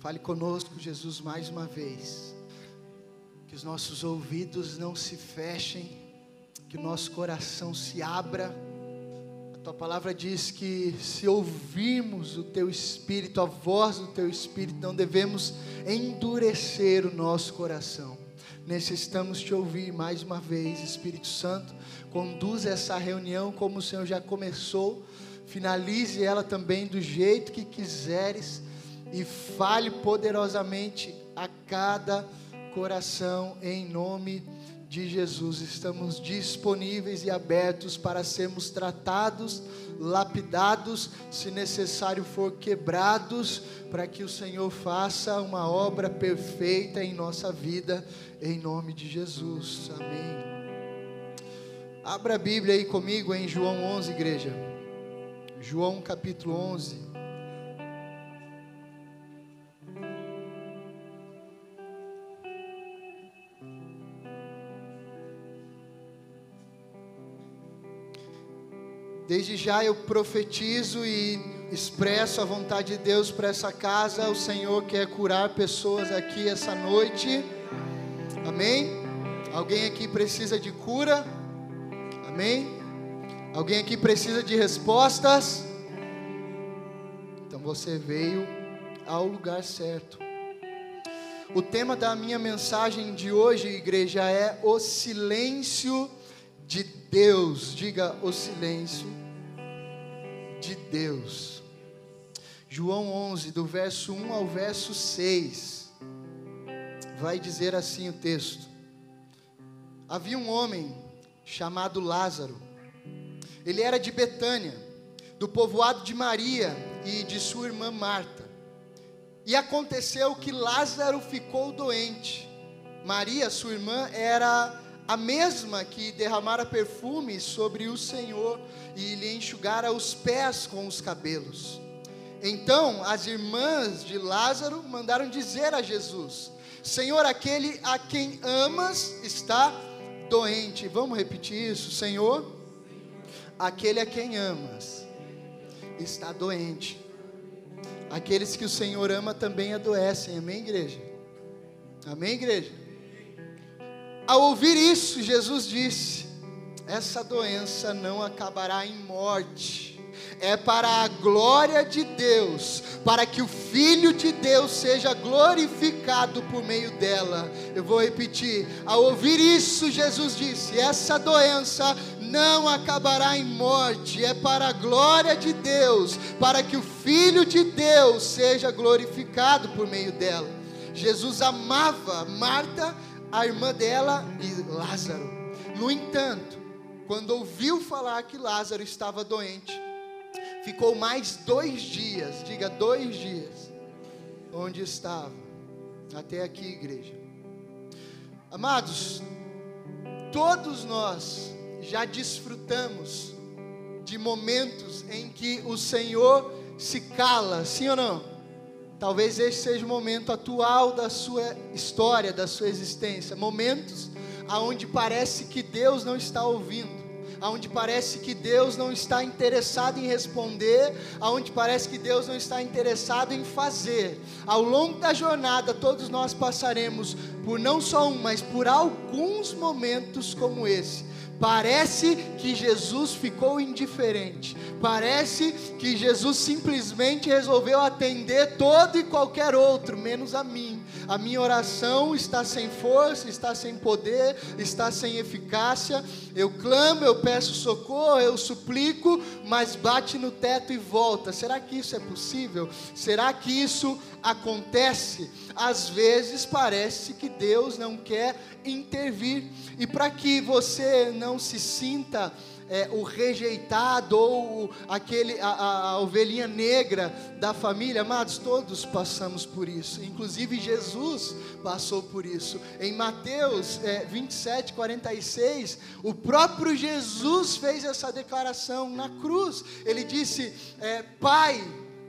Fale conosco, Jesus, mais uma vez. Que os nossos ouvidos não se fechem, que o nosso coração se abra. A tua palavra diz que se ouvirmos o teu espírito, a voz do teu espírito, não devemos endurecer o nosso coração. Necessitamos te ouvir mais uma vez, Espírito Santo. Conduz essa reunião como o Senhor já começou. Finalize ela também do jeito que quiseres e fale poderosamente a cada coração em nome de Jesus. Estamos disponíveis e abertos para sermos tratados, lapidados, se necessário for quebrados, para que o Senhor faça uma obra perfeita em nossa vida, em nome de Jesus. Amém. Abra a Bíblia aí comigo em João 11, igreja. João capítulo 11. Desde já eu profetizo e expresso a vontade de Deus para essa casa. O Senhor quer curar pessoas aqui essa noite. Amém? Alguém aqui precisa de cura? Amém? Alguém aqui precisa de respostas? Então você veio ao lugar certo. O tema da minha mensagem de hoje, igreja, é o silêncio de Deus. Diga o silêncio de Deus. João 11, do verso 1 ao verso 6, vai dizer assim o texto: Havia um homem chamado Lázaro, ele era de Betânia, do povoado de Maria e de sua irmã Marta. E aconteceu que Lázaro ficou doente. Maria, sua irmã, era a mesma que derramara perfume sobre o Senhor e lhe enxugara os pés com os cabelos. Então as irmãs de Lázaro mandaram dizer a Jesus: Senhor, aquele a quem amas está doente. Vamos repetir isso, Senhor? Aquele a quem amas está doente. Aqueles que o Senhor ama também adoecem. Amém, igreja? Amém, igreja? Ao ouvir isso, Jesus disse: Essa doença não acabará em morte, é para a glória de Deus, para que o Filho de Deus seja glorificado por meio dela. Eu vou repetir: ao ouvir isso, Jesus disse: Essa doença não acabará em morte, é para a glória de Deus, para que o Filho de Deus seja glorificado por meio dela. Jesus amava Marta a irmã dela e Lázaro. No entanto, quando ouviu falar que Lázaro estava doente, ficou mais dois dias, diga dois dias, onde estava. Até aqui, igreja. Amados, todos nós já desfrutamos de momentos em que o Senhor se cala, sim ou não? Talvez esse seja o momento atual da sua história, da sua existência. Momentos aonde parece que Deus não está ouvindo, aonde parece que Deus não está interessado em responder, aonde parece que Deus não está interessado em fazer. Ao longo da jornada, todos nós passaremos por não só um, mas por alguns momentos como esse Parece que Jesus ficou indiferente. Parece que Jesus simplesmente resolveu atender todo e qualquer outro, menos a mim. A minha oração está sem força, está sem poder, está sem eficácia. Eu clamo, eu peço socorro, eu suplico, mas bate no teto e volta. Será que isso é possível? Será que isso acontece? Às vezes parece que Deus não quer intervir. E para que você não se sinta é, o rejeitado ou aquele, a, a, a, ovelhinha negra da família, amados, todos passamos por isso, inclusive Jesus passou por isso. Em Mateus é, 27, 46, o próprio Jesus fez essa declaração na cruz. Ele disse: é, Pai,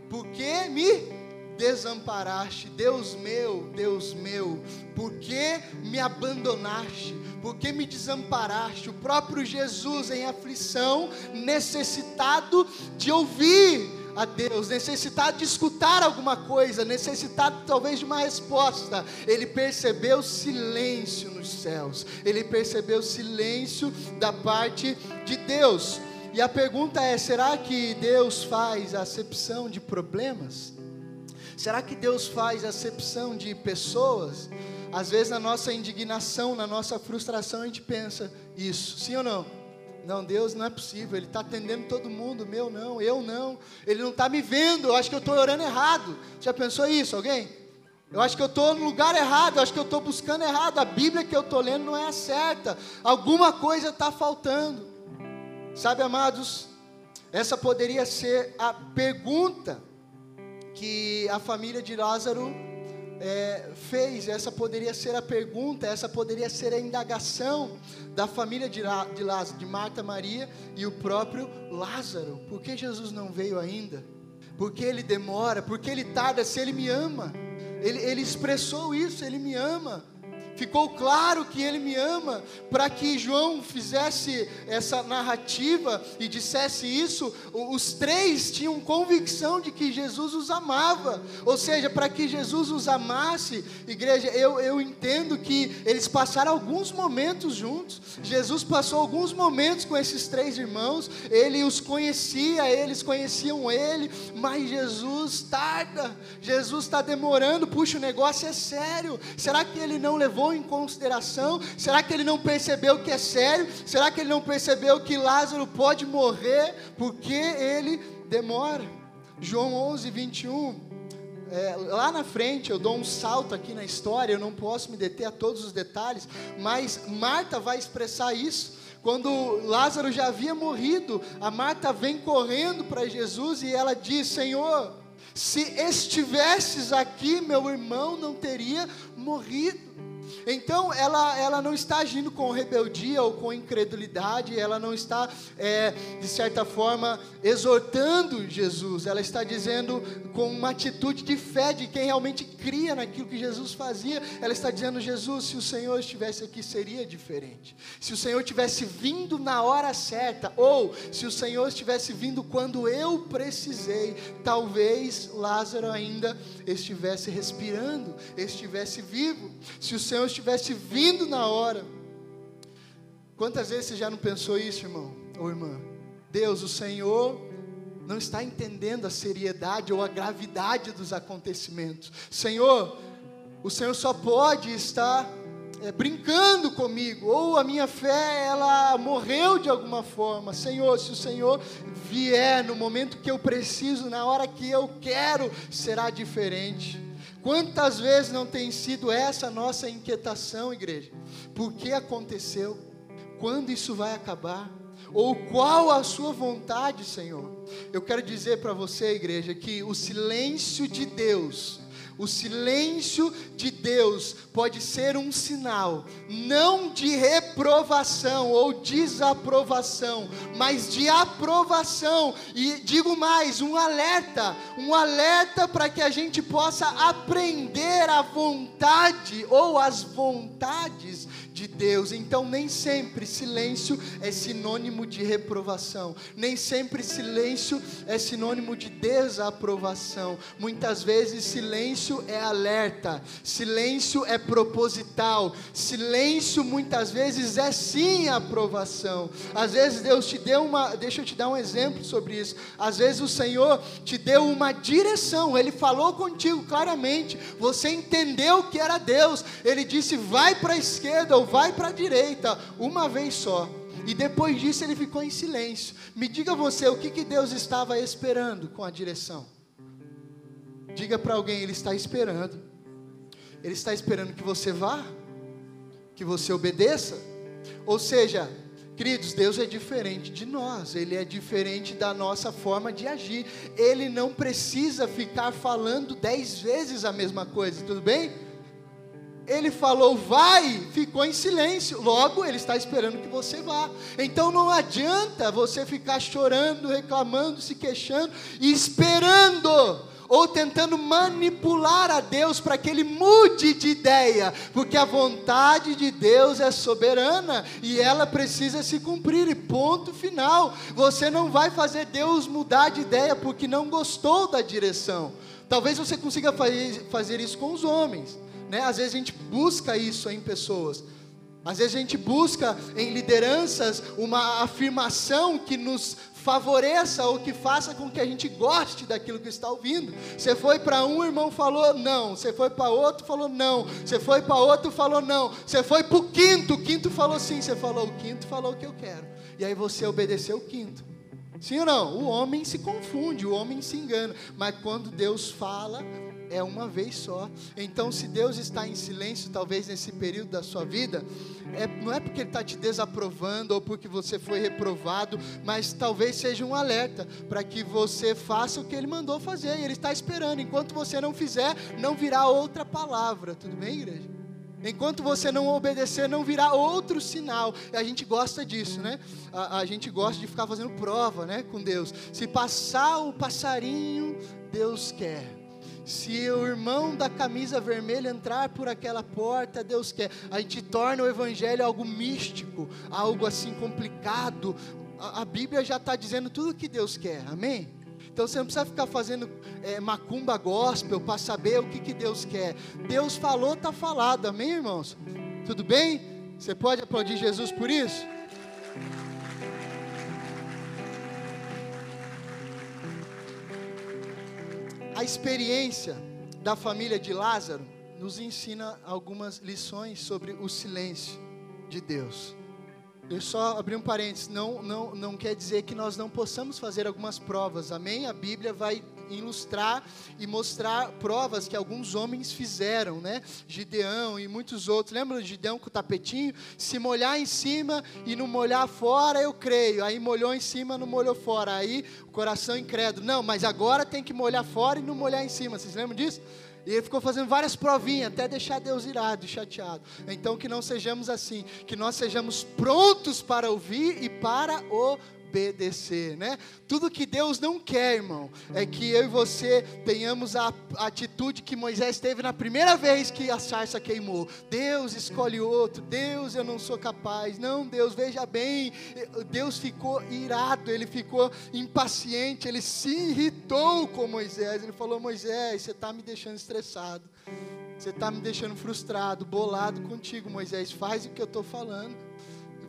por que me desamparaste, Deus meu, Deus meu, por que me abandonaste, por que me desamparaste? O próprio Jesus em aflição, necessitado de ouvir a Deus, necessitado de escutar alguma coisa, necessitado talvez de uma resposta, ele percebeu silêncio nos céus, ele percebeu silêncio da parte de Deus. E a pergunta é: será que Deus faz acepção de problemas? Será que Deus faz acepção de pessoas? Às vezes, na nossa indignação, na nossa frustração, a gente pensa isso, sim ou não? Não, Deus não é possível, Ele está atendendo todo mundo, meu não, eu não, Ele não está me vendo, eu acho que eu estou orando errado. Já pensou isso, alguém? Eu acho que eu estou no lugar errado, eu acho que eu estou buscando errado, a Bíblia que eu estou lendo não é a certa, alguma coisa está faltando. Sabe, amados, essa poderia ser a pergunta que a família de Lázaro é, fez, essa poderia ser a pergunta, essa poderia ser a indagação da família de, de Lázaro, de Marta, Maria e o próprio Lázaro. Por que Jesus não veio ainda? Por que ele demora? Por que ele tarda? Se ele me ama, ele, ele expressou isso, ele me ama ficou claro que ele me ama, para que João fizesse essa narrativa e dissesse isso, os três tinham convicção de que Jesus os amava, ou seja, para que Jesus os amasse, igreja, eu, eu entendo que eles passaram alguns momentos juntos, Jesus passou alguns momentos com esses três irmãos, ele os conhecia, eles conheciam ele, mas Jesus tarda, Jesus está demorando, puxa, o negócio é sério, será que ele não levou levou em consideração? Será que ele não percebeu que é sério? Será que ele não percebeu que Lázaro pode morrer porque ele demora? João 11, 21. É, lá na frente eu dou um salto aqui na história, eu não posso me deter a todos os detalhes, mas Marta vai expressar isso. Quando Lázaro já havia morrido, a Marta vem correndo para Jesus e ela diz: Senhor, se estivesses aqui, meu irmão não teria morrido. Então, ela, ela não está agindo com rebeldia ou com incredulidade, ela não está, é, de certa forma, exortando Jesus, ela está dizendo com uma atitude de fé de quem realmente cria naquilo que Jesus fazia. Ela está dizendo: Jesus, se o Senhor estivesse aqui, seria diferente. Se o Senhor tivesse vindo na hora certa, ou se o Senhor estivesse vindo quando eu precisei, talvez Lázaro ainda estivesse respirando, estivesse vivo. Se o Senhor estivesse vindo na hora. Quantas vezes você já não pensou isso, irmão ou irmã? Deus, o Senhor não está entendendo a seriedade ou a gravidade dos acontecimentos. Senhor, o Senhor só pode estar é, brincando comigo, ou a minha fé ela morreu de alguma forma. Senhor, se o Senhor vier no momento que eu preciso, na hora que eu quero, será diferente. Quantas vezes não tem sido essa a nossa inquietação, igreja? Por que aconteceu? Quando isso vai acabar? Ou qual a sua vontade, Senhor? Eu quero dizer para você, igreja, que o silêncio de Deus o silêncio de Deus pode ser um sinal, não de reprovação ou desaprovação, mas de aprovação. E digo mais, um alerta, um alerta para que a gente possa aprender a vontade ou as vontades de Deus. Então, nem sempre silêncio é sinônimo de reprovação, nem sempre silêncio é sinônimo de desaprovação. Muitas vezes, silêncio é alerta, silêncio é proposital, silêncio muitas vezes é sim aprovação. Às vezes, Deus te deu uma, deixa eu te dar um exemplo sobre isso. Às vezes, o Senhor te deu uma direção, Ele falou contigo claramente, você entendeu que era Deus, Ele disse, vai para a esquerda ou vai para a direita, uma vez só. E depois disso ele ficou em silêncio. Me diga você, o que, que Deus estava esperando com a direção? Diga para alguém, ele está esperando. Ele está esperando que você vá, que você obedeça. Ou seja, queridos, Deus é diferente de nós, Ele é diferente da nossa forma de agir. Ele não precisa ficar falando dez vezes a mesma coisa, tudo bem? Ele falou vai, ficou em silêncio. Logo, ele está esperando que você vá. Então não adianta você ficar chorando, reclamando, se queixando esperando ou tentando manipular a Deus para que ele mude de ideia, porque a vontade de Deus é soberana e ela precisa se cumprir, e ponto final. Você não vai fazer Deus mudar de ideia porque não gostou da direção. Talvez você consiga fazer isso com os homens, né? Às vezes a gente busca isso em pessoas. Às vezes a gente busca em lideranças uma afirmação que nos favoreça ou que faça com que a gente goste daquilo que está ouvindo. Você foi para um irmão falou não, você foi para outro falou não, você foi para outro falou não, você foi para o quinto, o quinto falou sim, você falou o quinto falou o que eu quero. E aí você obedeceu o quinto. Sim ou não? O homem se confunde, o homem se engana, mas quando Deus fala, é uma vez só. Então, se Deus está em silêncio, talvez nesse período da sua vida, é, não é porque Ele está te desaprovando ou porque você foi reprovado, mas talvez seja um alerta para que você faça o que Ele mandou fazer. Ele está esperando. Enquanto você não fizer, não virá outra palavra. Tudo bem, igreja? Enquanto você não obedecer, não virá outro sinal. E a gente gosta disso, né? A, a, gente gosta de ficar fazendo prova, né, com Deus. Se passar o passarinho, Deus quer. Se o irmão da camisa vermelha entrar por aquela porta, Deus quer. A gente torna o evangelho algo místico, algo assim complicado. A, Bíblia já está dizendo tudo o que Deus quer, amém? Então você não precisa ficar fazendo é, macumba gospel para saber o que, que Deus quer. Deus falou, está falado, amém, irmãos? Tudo bem? Você pode aplaudir Jesus por isso? A experiência da família de Lázaro nos ensina algumas lições sobre o silêncio de Deus. Eu só abri um parênteses, não, não, não quer dizer que nós não possamos fazer algumas provas, amém? A Bíblia vai ilustrar e mostrar provas que alguns homens fizeram, né? Gideão e muitos outros. Lembra do Gideão com o tapetinho? Se molhar em cima e não molhar fora, eu creio. Aí molhou em cima, não molhou fora. Aí o coração incrédulo. Não, mas agora tem que molhar fora e não molhar em cima. Vocês lembram disso? E ele ficou fazendo várias provinhas até deixar Deus irado e chateado. Então que não sejamos assim, que nós sejamos prontos para ouvir e para obedecer obedecer, né? Tudo que Deus não quer, irmão, é que eu e você tenhamos a atitude que Moisés teve na primeira vez que a sarça queimou. Deus escolhe outro, Deus eu não sou capaz. Não, Deus, veja bem, Deus ficou irado, ele ficou impaciente, ele se irritou com Moisés. Ele falou: Moisés, você está me deixando estressado. Você está me deixando frustrado, bolado contigo, Moisés. Faz o que eu estou falando.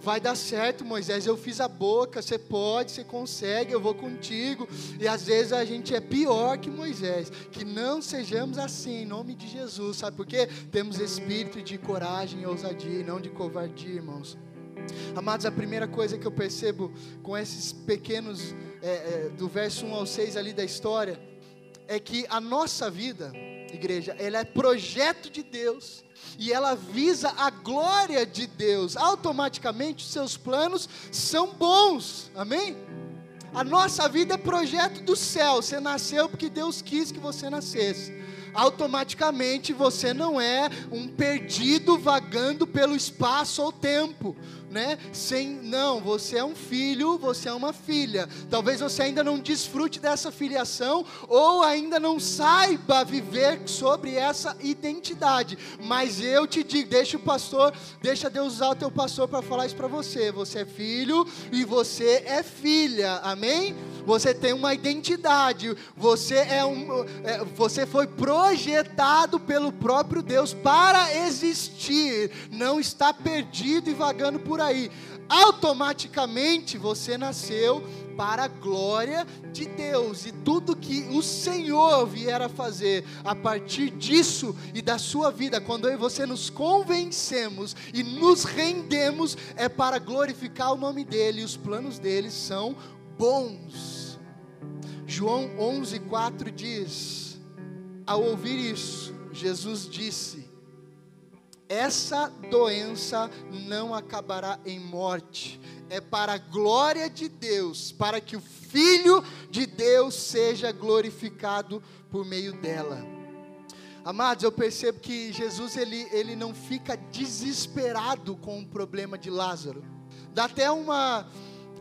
Vai dar certo, Moisés. Eu fiz a boca, você pode, você consegue, eu vou contigo. E às vezes a gente é pior que Moisés. Que não sejamos assim, em nome de Jesus. Sabe por quê? Temos espírito de coragem e ousadia, e não de covardia, irmãos. Amados, a primeira coisa que eu percebo com esses pequenos, é, é, do verso 1 ao 6 ali da história, é que a nossa vida, igreja, ela é projeto de Deus e ela visa a glória de Deus, automaticamente os seus planos são bons, amém? A nossa vida é projeto do céu, você nasceu porque Deus quis que você nascesse. Automaticamente você não é um perdido vagando pelo espaço ou tempo, né? Sem não, você é um filho, você é uma filha. Talvez você ainda não desfrute dessa filiação ou ainda não saiba viver sobre essa identidade. Mas eu te digo, deixa o pastor, deixa Deus usar o teu pastor para falar isso para você. Você é filho e você é filha. Amém? Você tem uma identidade. Você é um, é, você foi projetado pelo próprio Deus para existir. Não está perdido e vagando por aí. Automaticamente você nasceu para a glória de Deus e tudo que o Senhor vier a fazer a partir disso e da sua vida, quando eu e você nos convencemos e nos rendemos, é para glorificar o nome dEle e os planos dele são bons. João 11:4 diz: Ao ouvir isso, Jesus disse: Essa doença não acabará em morte, é para a glória de Deus, para que o Filho de Deus seja glorificado por meio dela. Amados, eu percebo que Jesus ele, ele não fica desesperado com o problema de Lázaro. Dá até uma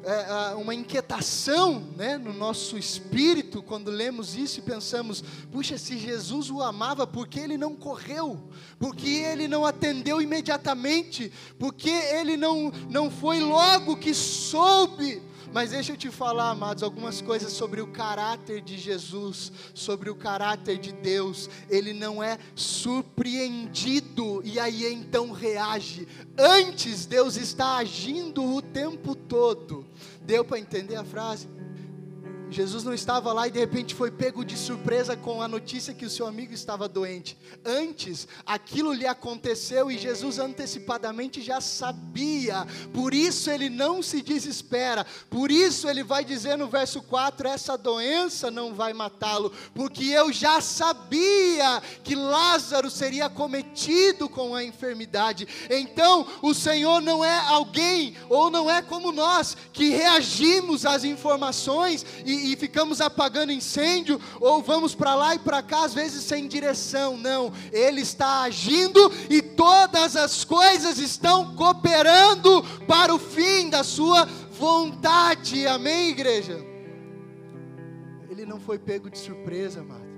é, uma inquietação né, no nosso espírito quando lemos isso e pensamos: puxa, se Jesus o amava, por que ele não correu? Por que ele não atendeu imediatamente? Por que ele não, não foi logo que soube? Mas deixa eu te falar, amados, algumas coisas sobre o caráter de Jesus, sobre o caráter de Deus. Ele não é surpreendido e aí então reage. Antes, Deus está agindo o tempo todo. Deu para entender a frase? Jesus não estava lá e de repente foi pego de surpresa com a notícia que o seu amigo estava doente. Antes, aquilo lhe aconteceu e Jesus antecipadamente já sabia. Por isso ele não se desespera. Por isso ele vai dizer no verso 4: essa doença não vai matá-lo, porque eu já sabia que Lázaro seria cometido com a enfermidade. Então, o Senhor não é alguém ou não é como nós que reagimos às informações e e, ficamos apagando incêndio, ou vamos para lá e para cá, às vezes sem direção. Não, Ele está agindo e todas as coisas estão cooperando para o fim da Sua vontade. Amém, igreja? Ele não foi pego de surpresa, amado.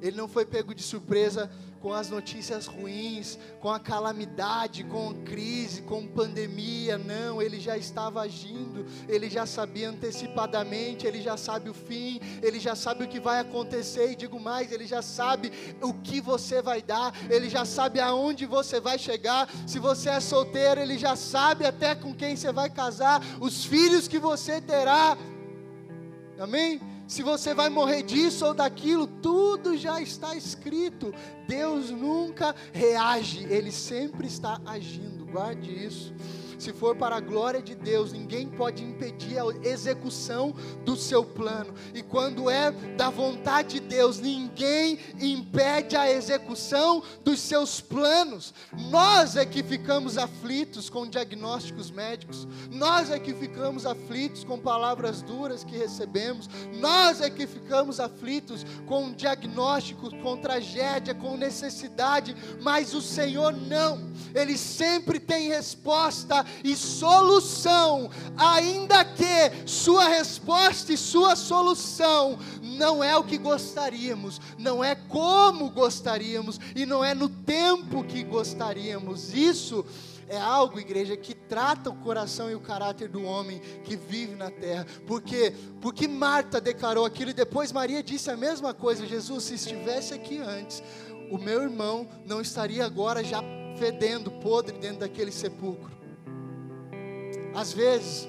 Ele não foi pego de surpresa com as notícias ruins, com a calamidade, com a crise, com pandemia. Não, ele já estava agindo, ele já sabia antecipadamente, ele já sabe o fim, ele já sabe o que vai acontecer. E digo mais, ele já sabe o que você vai dar, ele já sabe aonde você vai chegar. Se você é solteiro, ele já sabe até com quem você vai casar, os filhos que você terá. Amém? Se você vai morrer disso ou daquilo, tudo já está escrito. Deus nunca reage, Ele sempre está agindo, guarde isso se for para a glória de Deus, ninguém pode impedir a execução do seu plano. E quando é da vontade de Deus, ninguém impede a execução dos seus planos. Nós é que ficamos aflitos com diagnósticos médicos, nós é que ficamos aflitos com palavras duras que recebemos, nós é que ficamos aflitos com diagnósticos, com tragédia, com necessidade, mas o Senhor não, Ele sempre tem resposta e solução, ainda que sua resposta e sua solução não é o que gostaríamos, não é como gostaríamos e não é no tempo que gostaríamos. Isso é algo, igreja, que trata o coração e o caráter do homem que vive na terra. Porque porque Marta declarou aquilo e depois Maria disse a mesma coisa. Jesus, se estivesse aqui antes, o meu irmão não estaria agora já fedendo, podre dentro daquele sepulcro. Às vezes,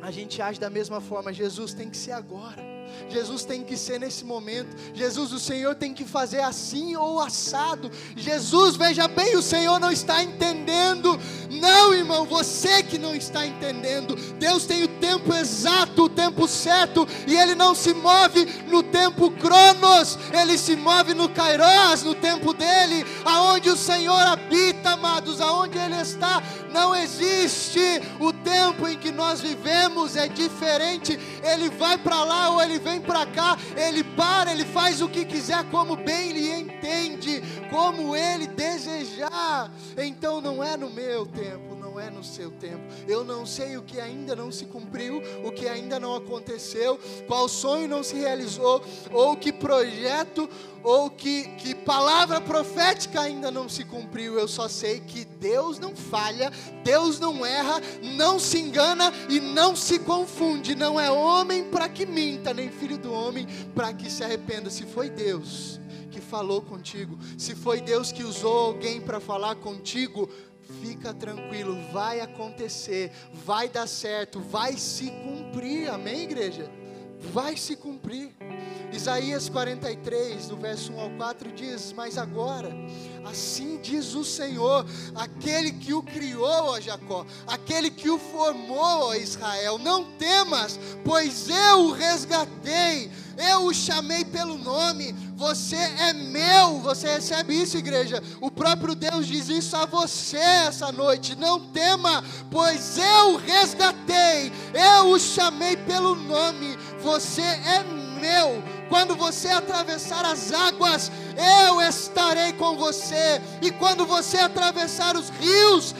a gente age da mesma forma, Jesus tem que ser agora. Jesus tem que ser nesse momento. Jesus, o Senhor tem que fazer assim ou assado. Jesus, veja bem, o Senhor não está entendendo. Não, irmão, você que não está entendendo. Deus tem o tempo exato, o tempo certo, e Ele não se move no tempo cronos, Ele se move no kairos, no tempo dele, aonde o Senhor habita, amados, aonde Ele está. Não existe o tempo em que nós vivemos, é diferente. Ele vai para lá ou ele vem para cá, ele para, ele faz o que quiser, como bem lhe entende, como ele desejar. Então não é no meu tempo, não é no seu tempo. Eu não sei o que ainda não se cumpriu, o que ainda não aconteceu, qual sonho não se realizou, ou que projeto, ou que, que palavra profética ainda não se cumpriu. Eu só sei que Deus não falha, Deus não erra, não se engana e não se confunde. Não é homem para que minta, nem filho do homem para que se arrependa. Se foi Deus que falou contigo, se foi Deus que usou alguém para falar contigo, fica tranquilo, vai acontecer, vai dar certo, vai se cumprir, amém, igreja? Vai se cumprir. Isaías 43, do verso 1 ao 4 diz: Mas agora, assim diz o Senhor, aquele que o criou a Jacó, aquele que o formou a Israel: Não temas, pois eu o resgatei, eu o chamei pelo nome, você é meu. Você recebe isso, igreja? O próprio Deus diz isso a você essa noite: Não tema, pois eu resgatei, eu o chamei pelo nome, você é meu Quando você atravessar as águas, eu estarei com você. E quando você atravessar os rios,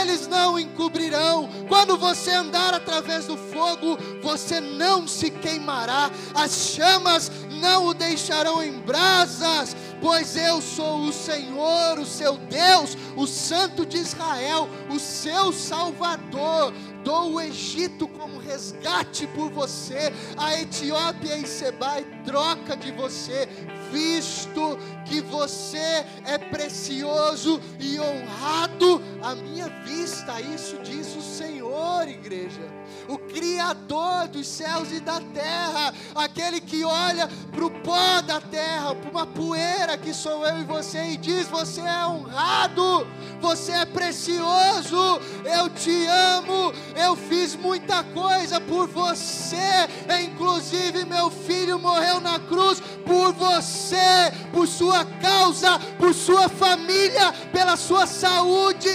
eles não encobrirão. Quando você andar através do fogo, você não se queimará. As chamas não o deixarão em brasas pois eu sou o Senhor, o seu Deus, o Santo de Israel, o seu Salvador. Dou o Egito como resgate por você, a Etiópia e Sebai troca de você, visto que você é precioso e honrado à minha vista. Isso diz o Senhor, igreja o Criador dos céus e da terra, aquele que olha para o pó da terra, para uma poeira que sou eu e você, e diz: Você é honrado, você é precioso, eu te amo, eu fiz muita coisa por você, inclusive meu filho morreu na cruz por você, por sua causa, por sua família, pela sua saúde,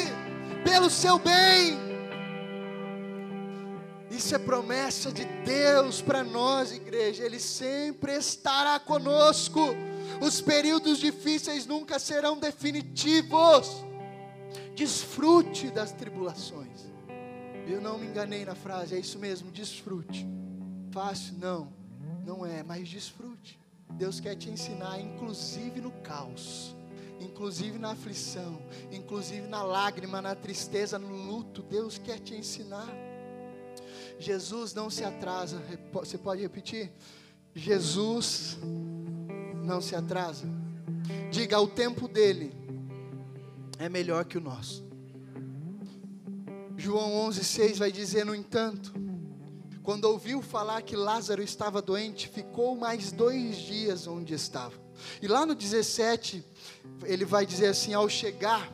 pelo seu bem. Isso é promessa de Deus para nós, igreja. Ele sempre estará conosco. Os períodos difíceis nunca serão definitivos. Desfrute das tribulações. Eu não me enganei na frase, é isso mesmo, desfrute. Fácil? Não, não é, mas desfrute. Deus quer te ensinar, inclusive no caos, inclusive na aflição, inclusive na lágrima, na tristeza, no luto. Deus quer te ensinar. Jesus não se atrasa. Você pode repetir? Jesus não se atrasa. Diga, o tempo dele é melhor que o nosso. João 11,6 vai dizer: No entanto, quando ouviu falar que Lázaro estava doente, ficou mais dois dias onde estava. E lá no 17, ele vai dizer assim: Ao chegar,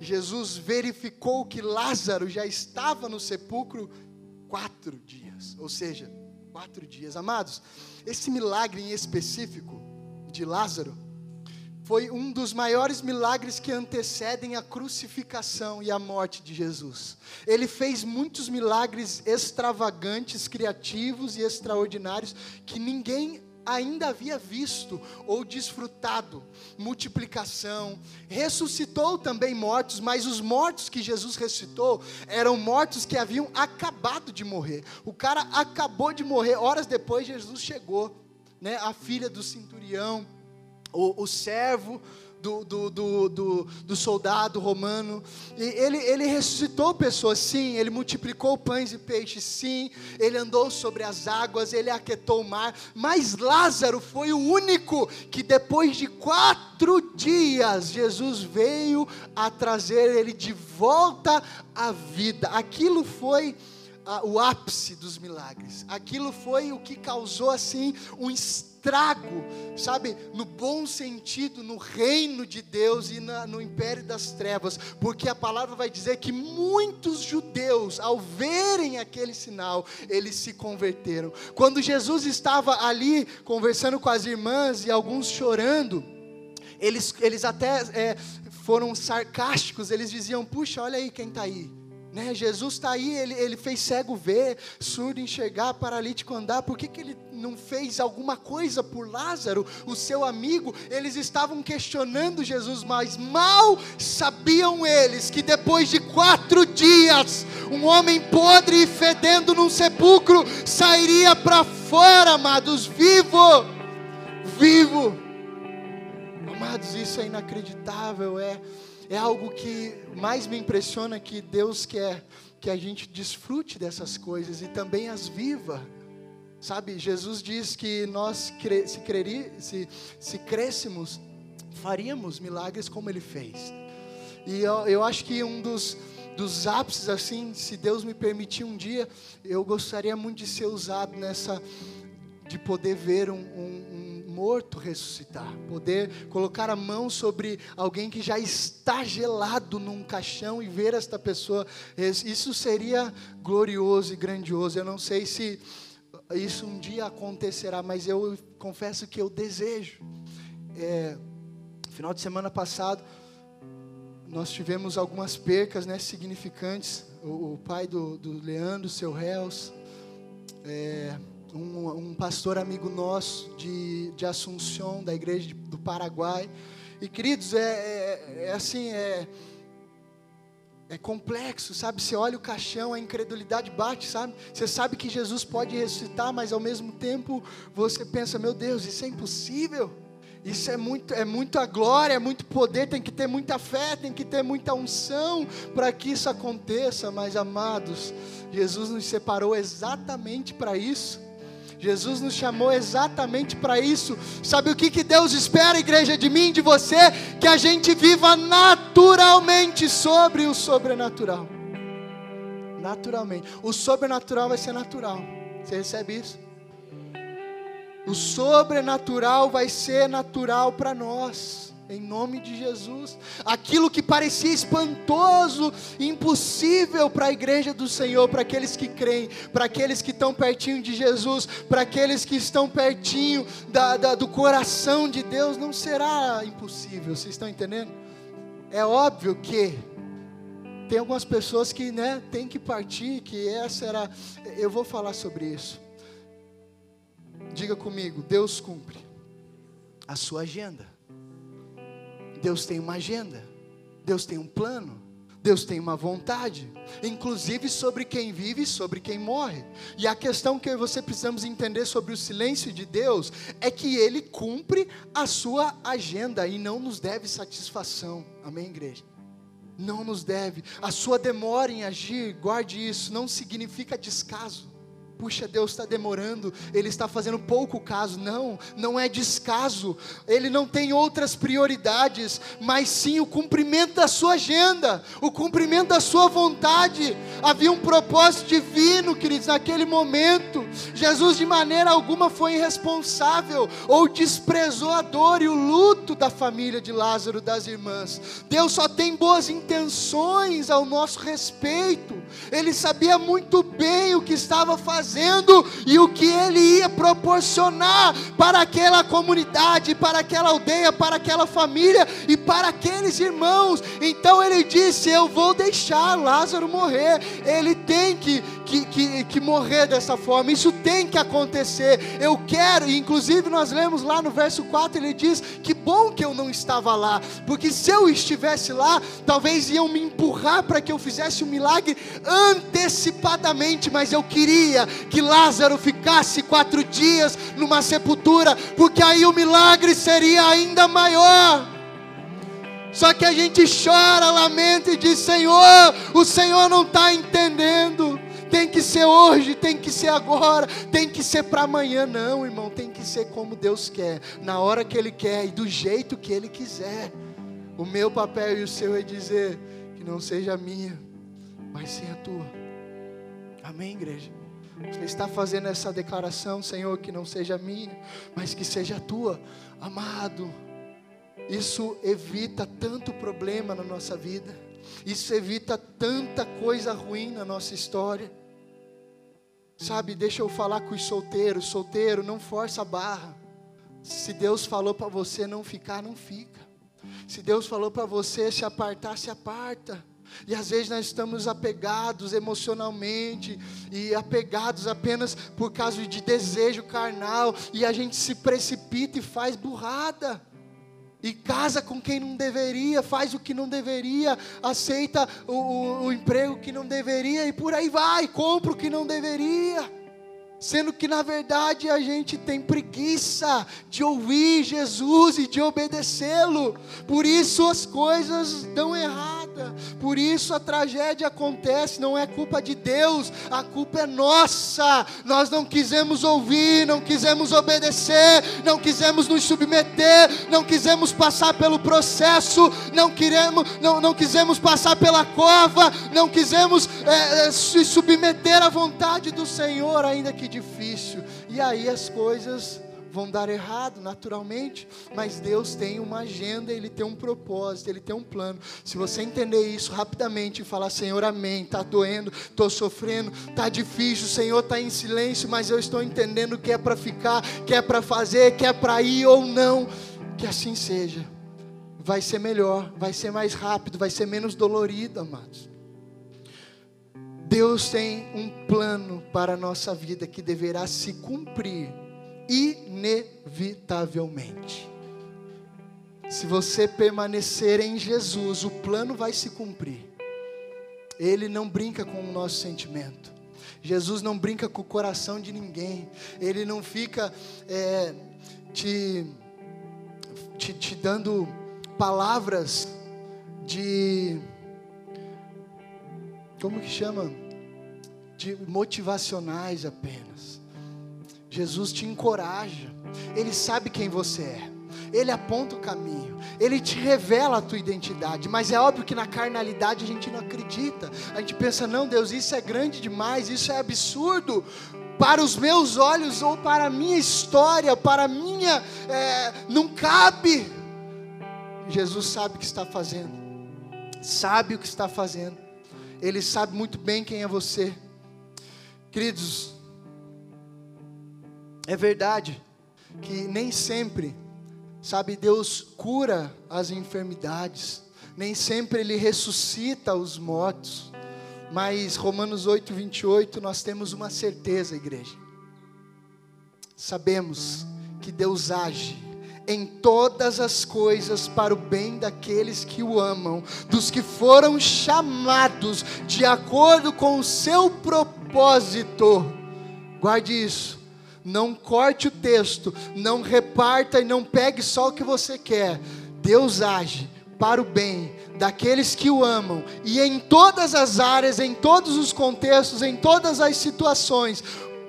Jesus verificou que Lázaro já estava no sepulcro quatro dias, ou seja, quatro dias. Amados, esse milagre em específico de Lázaro foi um dos maiores milagres que antecedem a crucificação e a morte de Jesus. Ele fez muitos milagres extravagantes, criativos e extraordinários que ninguém ainda havia visto ou desfrutado multiplicação, ressuscitou também mortos, mas os mortos que Jesus ressuscitou eram mortos que haviam acabado de morrer. O cara acabou de morrer, horas depois Jesus chegou, né? A filha do centurião, o, o servo do, do, do, do, do soldado romano. E ele, ele ressuscitou pessoas, sim. Ele multiplicou pães e peixes, sim. Ele andou sobre as águas, ele aquietou o mar. Mas Lázaro foi o único que, depois de quatro dias, Jesus veio a trazer ele de volta à vida. Aquilo foi o ápice dos milagres. Aquilo foi o que causou assim um estrago, sabe, no bom sentido, no reino de Deus e na, no império das trevas, porque a palavra vai dizer que muitos judeus, ao verem aquele sinal, eles se converteram. Quando Jesus estava ali conversando com as irmãs e alguns chorando, eles, eles até é, foram sarcásticos, eles diziam: Puxa, olha aí quem está aí. Né? Jesus está aí, ele, ele fez cego ver, surdo enxergar, paralítico andar. Por que, que ele não fez alguma coisa por Lázaro, o seu amigo? Eles estavam questionando Jesus, mas mal sabiam eles que depois de quatro dias, um homem podre e fedendo num sepulcro sairia para fora, amados, vivo, vivo. Amados, isso é inacreditável, é é algo que mais me impressiona que Deus quer que a gente desfrute dessas coisas e também as viva. Sabe, Jesus diz que nós se, creri, se, se crescemos, faríamos milagres como Ele fez. E eu, eu acho que um dos, dos ápices, assim, se Deus me permitir um dia, eu gostaria muito de ser usado nessa, de poder ver um, um morto ressuscitar, poder colocar a mão sobre alguém que já está gelado num caixão e ver esta pessoa, isso seria glorioso e grandioso. Eu não sei se isso um dia acontecerá, mas eu confesso que eu desejo. É, final de semana passado, nós tivemos algumas percas né, significantes. O, o pai do, do Leandro, seu réus, é, um, um pastor amigo nosso de, de Assunção, da igreja do Paraguai. E queridos, é, é, é assim, é, é complexo, sabe? Você olha o caixão, a incredulidade bate, sabe? Você sabe que Jesus pode ressuscitar, mas ao mesmo tempo você pensa, meu Deus, isso é impossível. Isso é muito, é muita glória, é muito poder, tem que ter muita fé, tem que ter muita unção para que isso aconteça, mas amados, Jesus nos separou exatamente para isso. Jesus nos chamou exatamente para isso. Sabe o que, que Deus espera, igreja, de mim, de você? Que a gente viva naturalmente sobre o sobrenatural. Naturalmente. O sobrenatural vai ser natural. Você recebe isso? O sobrenatural vai ser natural para nós, em nome de Jesus. Aquilo que parecia espantoso, impossível para a igreja do Senhor, para aqueles que creem, para aqueles que estão pertinho de Jesus, para aqueles que estão pertinho da, da, do coração de Deus, não será impossível. Vocês estão entendendo? É óbvio que tem algumas pessoas que né, tem que partir, que essa era. Eu vou falar sobre isso. Diga comigo, Deus cumpre a sua agenda. Deus tem uma agenda. Deus tem um plano. Deus tem uma vontade, inclusive sobre quem vive e sobre quem morre. E a questão que você precisamos entender sobre o silêncio de Deus é que ele cumpre a sua agenda e não nos deve satisfação. Amém, igreja? Não nos deve. A sua demora em agir, guarde isso, não significa descaso. Puxa, Deus está demorando, Ele está fazendo pouco caso. Não, não é descaso. Ele não tem outras prioridades, mas sim o cumprimento da sua agenda, o cumprimento da sua vontade. Havia um propósito divino, queridos, naquele momento. Jesus, de maneira alguma, foi irresponsável ou desprezou a dor e o luto da família de Lázaro, das irmãs. Deus só tem boas intenções ao nosso respeito. Ele sabia muito bem o que estava fazendo e o que ele ia proporcionar para aquela comunidade, para aquela aldeia, para aquela família e para aqueles irmãos. Então ele disse: Eu vou deixar Lázaro morrer, ele tem que, que, que, que morrer dessa forma, isso tem que acontecer. Eu quero, inclusive nós lemos lá no verso 4: ele diz: Que bom que eu não estava lá, porque se eu estivesse lá, talvez iam me empurrar para que eu fizesse um milagre antecipadamente, mas eu queria que Lázaro ficasse quatro dias numa sepultura, porque aí o milagre seria ainda maior. Só que a gente chora, lamenta e diz: Senhor, o Senhor não está entendendo. Tem que ser hoje, tem que ser agora, tem que ser para amanhã, não, irmão. Tem que ser como Deus quer, na hora que Ele quer e do jeito que Ele quiser. O meu papel e o seu é dizer que não seja minha, mas sim a tua. Amém, igreja? Você está fazendo essa declaração, Senhor, que não seja minha, mas que seja tua, amado. Isso evita tanto problema na nossa vida, isso evita tanta coisa ruim na nossa história. Sabe, deixa eu falar com os solteiros: solteiro, não força a barra. Se Deus falou para você não ficar, não fica. Se Deus falou para você se apartar, se aparta. E às vezes nós estamos apegados emocionalmente e apegados apenas por causa de desejo carnal e a gente se precipita e faz burrada. E casa com quem não deveria, faz o que não deveria, aceita o, o, o emprego que não deveria e por aí vai, compra o que não deveria. Sendo que na verdade a gente tem preguiça de ouvir Jesus e de obedecê-lo, por isso as coisas dão por isso a tragédia acontece. Não é culpa de Deus, a culpa é nossa. Nós não quisemos ouvir, não quisemos obedecer, não quisemos nos submeter, não quisemos passar pelo processo, não queremos, não, não quisemos passar pela cova, não quisemos é, se submeter à vontade do Senhor, ainda que difícil. E aí as coisas vão dar errado naturalmente, mas Deus tem uma agenda, Ele tem um propósito, Ele tem um plano. Se você entender isso rapidamente e falar, Senhor, amém, está doendo, estou sofrendo, está difícil, o Senhor está em silêncio, mas eu estou entendendo que é para ficar, que é para fazer, que é para ir ou não, que assim seja. Vai ser melhor, vai ser mais rápido, vai ser menos dolorido, amados. Deus tem um plano para a nossa vida que deverá se cumprir inevitavelmente. Se você permanecer em Jesus, o plano vai se cumprir. Ele não brinca com o nosso sentimento. Jesus não brinca com o coração de ninguém. Ele não fica é, te, te, te dando palavras de. Como que chama? De motivacionais apenas. Jesus te encoraja. Ele sabe quem você é. Ele aponta o caminho, Ele te revela a tua identidade, mas é óbvio que na carnalidade a gente não acredita, a gente pensa, não, Deus, isso é grande demais, isso é absurdo, para os meus olhos ou para a minha história, para a minha, é, não cabe. Jesus sabe o que está fazendo, sabe o que está fazendo, Ele sabe muito bem quem é você, queridos, é verdade que nem sempre Sabe, Deus cura as enfermidades, nem sempre Ele ressuscita os mortos, mas Romanos 8, 28, nós temos uma certeza, igreja. Sabemos que Deus age em todas as coisas para o bem daqueles que o amam, dos que foram chamados de acordo com o seu propósito. Guarde isso não corte o texto, não reparta e não pegue só o que você quer. Deus age para o bem daqueles que o amam, e em todas as áreas, em todos os contextos, em todas as situações,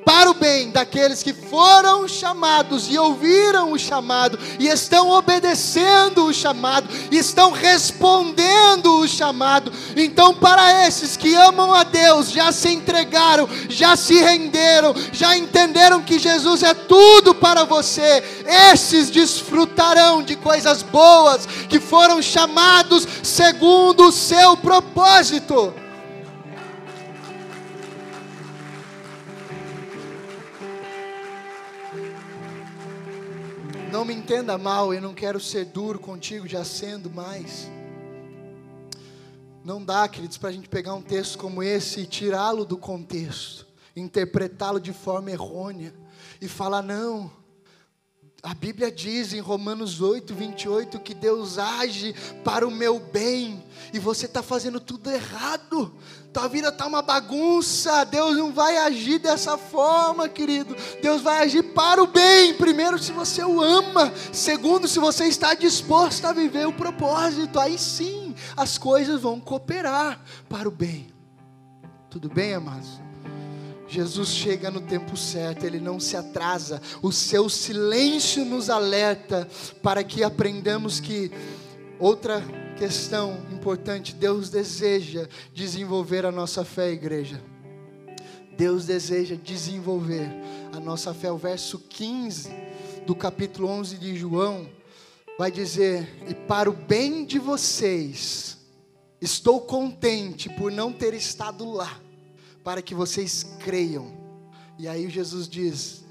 para o bem daqueles que foram chamados e ouviram o chamado e estão obedecendo o chamado, estão respondendo o chamado. Então, para esses que amam a Deus, já se entregaram, já se renderam, já entenderam que Jesus é tudo para você, esses desfrutarão de coisas boas que foram chamados segundo o seu propósito. Não me entenda mal, eu não quero ser duro contigo, já sendo mais. Não dá, queridos, para a gente pegar um texto como esse e tirá-lo do contexto, interpretá-lo de forma errônea e falar, não, a Bíblia diz em Romanos 8, 28 que Deus age para o meu bem e você está fazendo tudo errado. Tua vida está uma bagunça. Deus não vai agir dessa forma, querido. Deus vai agir para o bem. Primeiro, se você o ama. Segundo, se você está disposto a viver o propósito. Aí sim, as coisas vão cooperar para o bem. Tudo bem, amados? Jesus chega no tempo certo, ele não se atrasa, o seu silêncio nos alerta para que aprendamos que outra questão importante, Deus deseja desenvolver a nossa fé, igreja. Deus deseja desenvolver a nossa fé. O verso 15 do capítulo 11 de João vai dizer: "E para o bem de vocês, estou contente por não ter estado lá." Para que vocês creiam. E aí Jesus diz: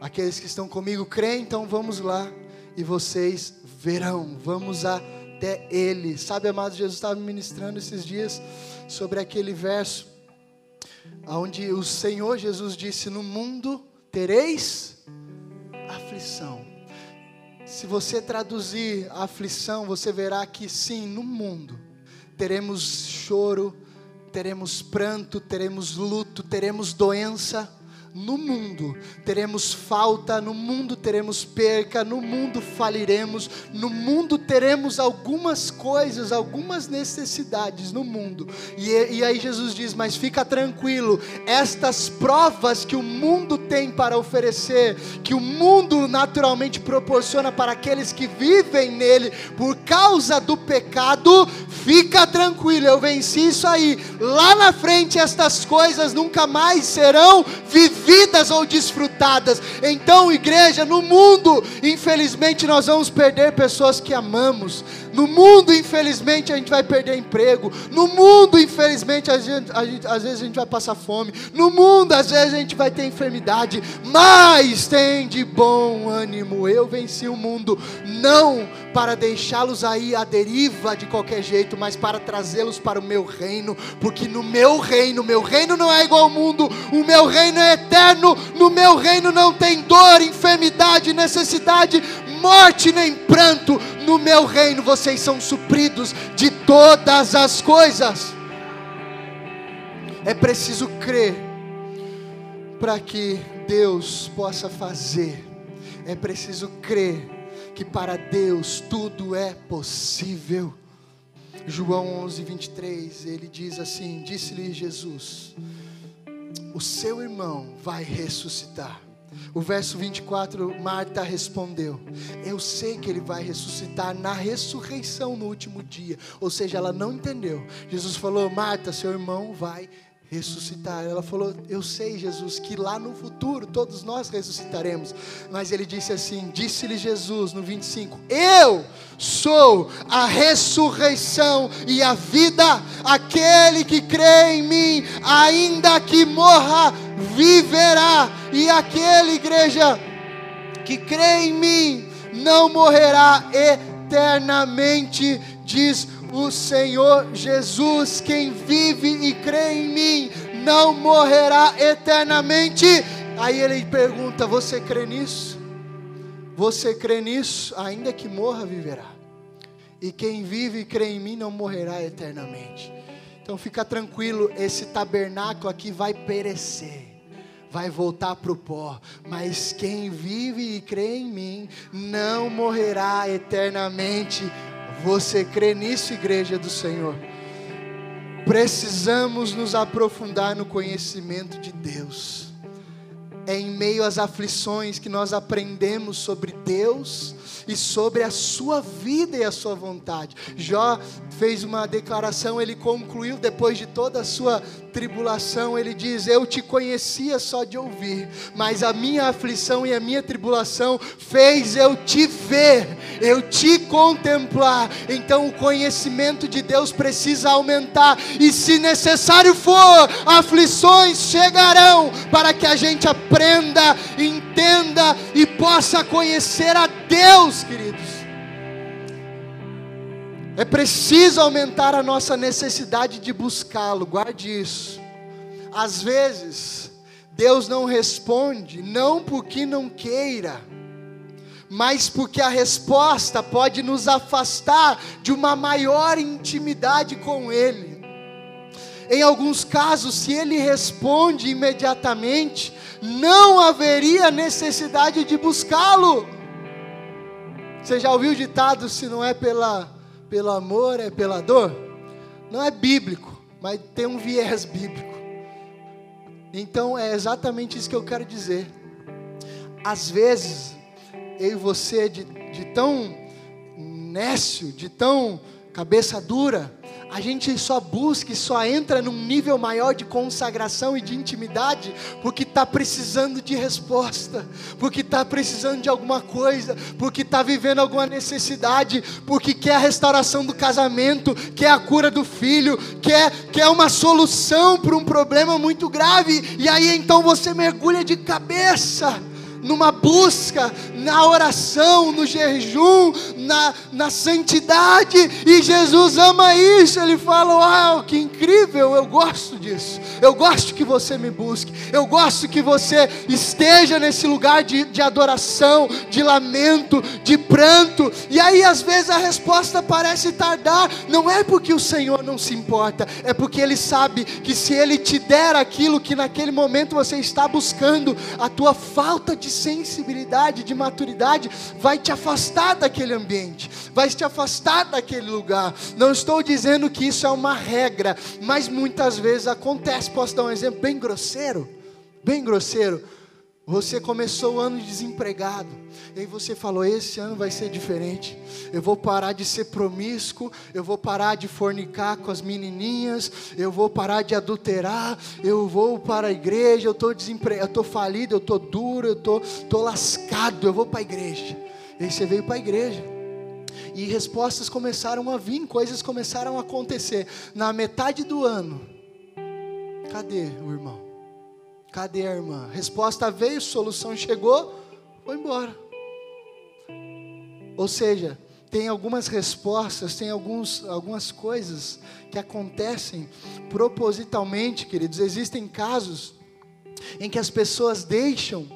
Aqueles que estão comigo creem, então vamos lá e vocês verão. Vamos até Ele. Sabe, amado, Jesus estava ministrando esses dias sobre aquele verso, onde o Senhor Jesus disse: No mundo tereis aflição. Se você traduzir aflição, você verá que sim, no mundo teremos choro, teremos pranto, teremos luto, teremos doença. No mundo teremos falta, no mundo teremos perca, no mundo faliremos, no mundo teremos algumas coisas, algumas necessidades no mundo. E, e aí Jesus diz: Mas fica tranquilo, estas provas que o mundo tem para oferecer, que o mundo naturalmente proporciona para aqueles que vivem nele por causa do pecado, fica tranquilo, eu venci isso aí. Lá na frente, estas coisas nunca mais serão vividas vividas ou desfrutadas. Então, igreja, no mundo, infelizmente, nós vamos perder pessoas que amamos. No mundo, infelizmente, a gente vai perder emprego. No mundo, infelizmente, a gente, a gente, às vezes a gente vai passar fome. No mundo, às vezes a gente vai ter enfermidade. Mas tem de bom ânimo. Eu venci o mundo, não para deixá-los aí à deriva de qualquer jeito, mas para trazê-los para o meu reino, porque no meu reino, meu reino não é igual ao mundo, o meu reino é eterno, no meu reino não tem dor, enfermidade, necessidade, morte nem pranto, no meu reino vocês são supridos de todas as coisas. É preciso crer para que Deus possa fazer. É preciso crer que para Deus tudo é possível. João 11, 23, ele diz assim: Disse-lhe Jesus: O seu irmão vai ressuscitar. O verso 24, Marta respondeu: Eu sei que ele vai ressuscitar na ressurreição no último dia. Ou seja, ela não entendeu. Jesus falou: Marta, seu irmão vai ressuscitar ressuscitar. Ela falou: Eu sei, Jesus, que lá no futuro todos nós ressuscitaremos. Mas ele disse assim: Disse-lhe Jesus no 25: Eu sou a ressurreição e a vida. Aquele que crê em mim, ainda que morra, viverá. E aquele, igreja, que crê em mim, não morrerá eternamente, diz o Senhor Jesus, quem vive e crê em mim, não morrerá eternamente. Aí ele pergunta: Você crê nisso? Você crê nisso? Ainda que morra, viverá. E quem vive e crê em mim não morrerá eternamente. Então fica tranquilo, esse tabernáculo aqui vai perecer vai voltar para o pó, mas quem vive e crê em mim não morrerá eternamente. Você crê nisso, igreja do Senhor? Precisamos nos aprofundar no conhecimento de Deus. É em meio às aflições que nós aprendemos sobre Deus e sobre a sua vida e a sua vontade. Jó fez uma declaração, ele concluiu depois de toda a sua tribulação, ele diz: Eu te conhecia só de ouvir, mas a minha aflição e a minha tribulação fez eu te ver, eu te contemplar. Então o conhecimento de Deus precisa aumentar, e se necessário for, aflições chegarão para que a gente aprenda, entenda e possa conhecer a Deus, queridos. É preciso aumentar a nossa necessidade de buscá-lo, guarde isso. Às vezes, Deus não responde, não porque não queira, mas porque a resposta pode nos afastar de uma maior intimidade com Ele. Em alguns casos, se Ele responde imediatamente, não haveria necessidade de buscá-lo. Você já ouviu o ditado: se não é pela pelo amor é pela dor? Não é bíblico, mas tem um viés bíblico. Então é exatamente isso que eu quero dizer. Às vezes, eu e você, de, de tão nécio, de tão cabeça dura, a gente só busca e só entra num nível maior de consagração e de intimidade porque está precisando de resposta, porque está precisando de alguma coisa, porque está vivendo alguma necessidade, porque quer a restauração do casamento, quer a cura do filho, quer, quer uma solução para um problema muito grave, e aí então você mergulha de cabeça numa busca, na oração, no jejum, na, na santidade, e Jesus ama isso. Ele fala: Uau, que incrível, eu gosto disso. Eu gosto que você me busque, eu gosto que você esteja nesse lugar de, de adoração, de lamento, de pranto. E aí, às vezes, a resposta parece tardar, não é porque o Senhor não se importa, é porque Ele sabe que se Ele te der aquilo que naquele momento você está buscando, a tua falta de sensibilidade, de maturidade, vai te afastar daquele ambiente, vai te afastar daquele lugar. Não estou dizendo que isso é uma regra, mas muitas vezes acontece. Posso dar um exemplo bem grosseiro? Bem grosseiro. Você começou o ano desempregado. E aí você falou: esse ano vai ser diferente. Eu vou parar de ser promíscuo, eu vou parar de fornicar com as menininhas, eu vou parar de adulterar, eu vou para a igreja, eu estou desempregado, eu estou falido, eu estou duro, eu estou tô lascado, eu vou para a igreja. E aí você veio para a igreja. E respostas começaram a vir, coisas começaram a acontecer. Na metade do ano, cadê o irmão? Cadê a irmã? Resposta veio, solução chegou, foi embora. Ou seja, tem algumas respostas, tem alguns, algumas coisas que acontecem propositalmente, queridos. Existem casos em que as pessoas deixam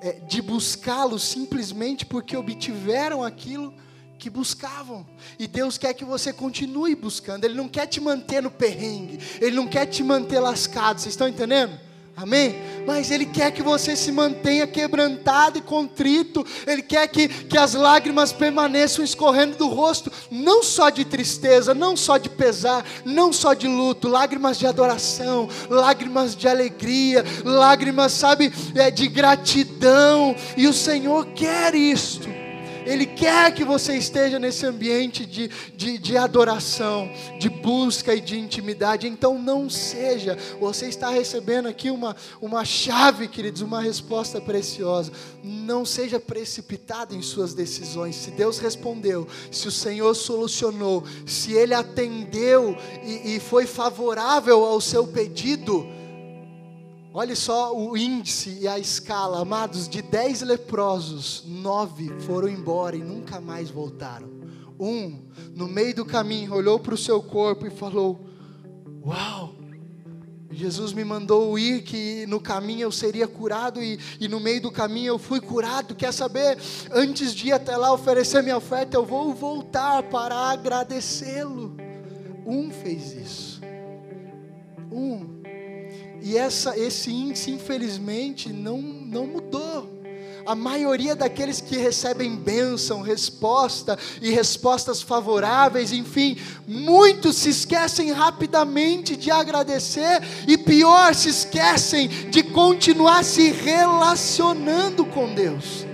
é, de buscá-lo simplesmente porque obtiveram aquilo que buscavam. E Deus quer que você continue buscando. Ele não quer te manter no perrengue. Ele não quer te manter lascado. Vocês estão entendendo? Amém? Mas Ele quer que você se mantenha quebrantado e contrito. Ele quer que, que as lágrimas permaneçam escorrendo do rosto, não só de tristeza, não só de pesar, não só de luto, lágrimas de adoração, lágrimas de alegria, lágrimas, sabe, é, de gratidão. E o Senhor quer isto. Ele quer que você esteja nesse ambiente de, de, de, adoração, de busca e de intimidade. Então não seja, você está recebendo aqui uma, uma chave, queridos, uma resposta preciosa. Não seja precipitado em suas decisões. Se Deus respondeu, se o Senhor solucionou, se Ele atendeu e, e foi favorável ao seu pedido, Olha só o índice e a escala, amados, de dez leprosos, nove foram embora e nunca mais voltaram. Um, no meio do caminho, olhou para o seu corpo e falou: Uau! Jesus me mandou ir, que no caminho eu seria curado, e, e no meio do caminho eu fui curado. Quer saber? Antes de ir até lá oferecer minha oferta, eu vou voltar para agradecê-lo. Um fez isso. Um. E essa, esse índice, infelizmente, não, não mudou. A maioria daqueles que recebem bênção, resposta e respostas favoráveis, enfim, muitos se esquecem rapidamente de agradecer e, pior, se esquecem de continuar se relacionando com Deus.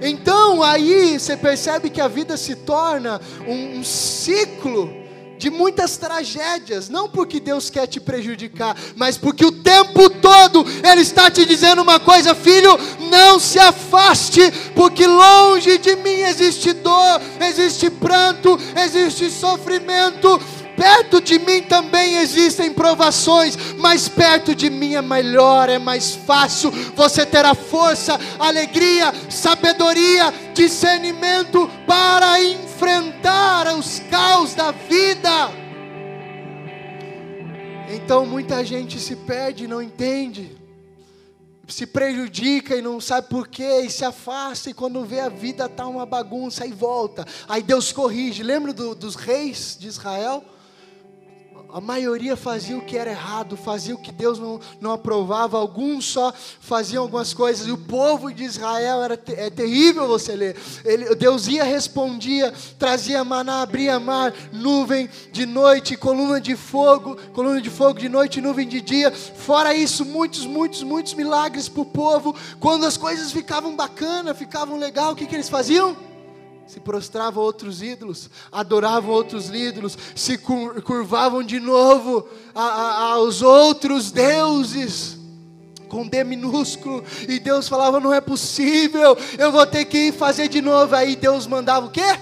Então, aí você percebe que a vida se torna um, um ciclo de muitas tragédias, não porque Deus quer te prejudicar, mas porque o tempo todo Ele está te dizendo uma coisa, filho, não se afaste, porque longe de mim existe dor, existe pranto, existe sofrimento, Perto de mim também existem provações, mas perto de mim é melhor, é mais fácil. Você terá força, alegria, sabedoria, discernimento para enfrentar os caos da vida. Então muita gente se perde, não entende, se prejudica e não sabe porquê, e se afasta, e quando vê a vida está uma bagunça, e volta. Aí Deus corrige. Lembra do, dos reis de Israel? A maioria fazia o que era errado, fazia o que Deus não, não aprovava, alguns só faziam algumas coisas, e o povo de Israel era é terrível você ler. Ele, Deus ia, respondia, trazia maná, abria mar, nuvem de noite, coluna de fogo, coluna de fogo de noite, nuvem de dia. Fora isso, muitos, muitos, muitos milagres para o povo. Quando as coisas ficavam bacana, ficavam legal, o que, que eles faziam? Se prostravam a outros ídolos, adoravam outros ídolos, se curvavam de novo a, a, aos outros deuses, com D minúsculo, e Deus falava: não é possível, eu vou ter que ir fazer de novo. Aí Deus mandava o quê?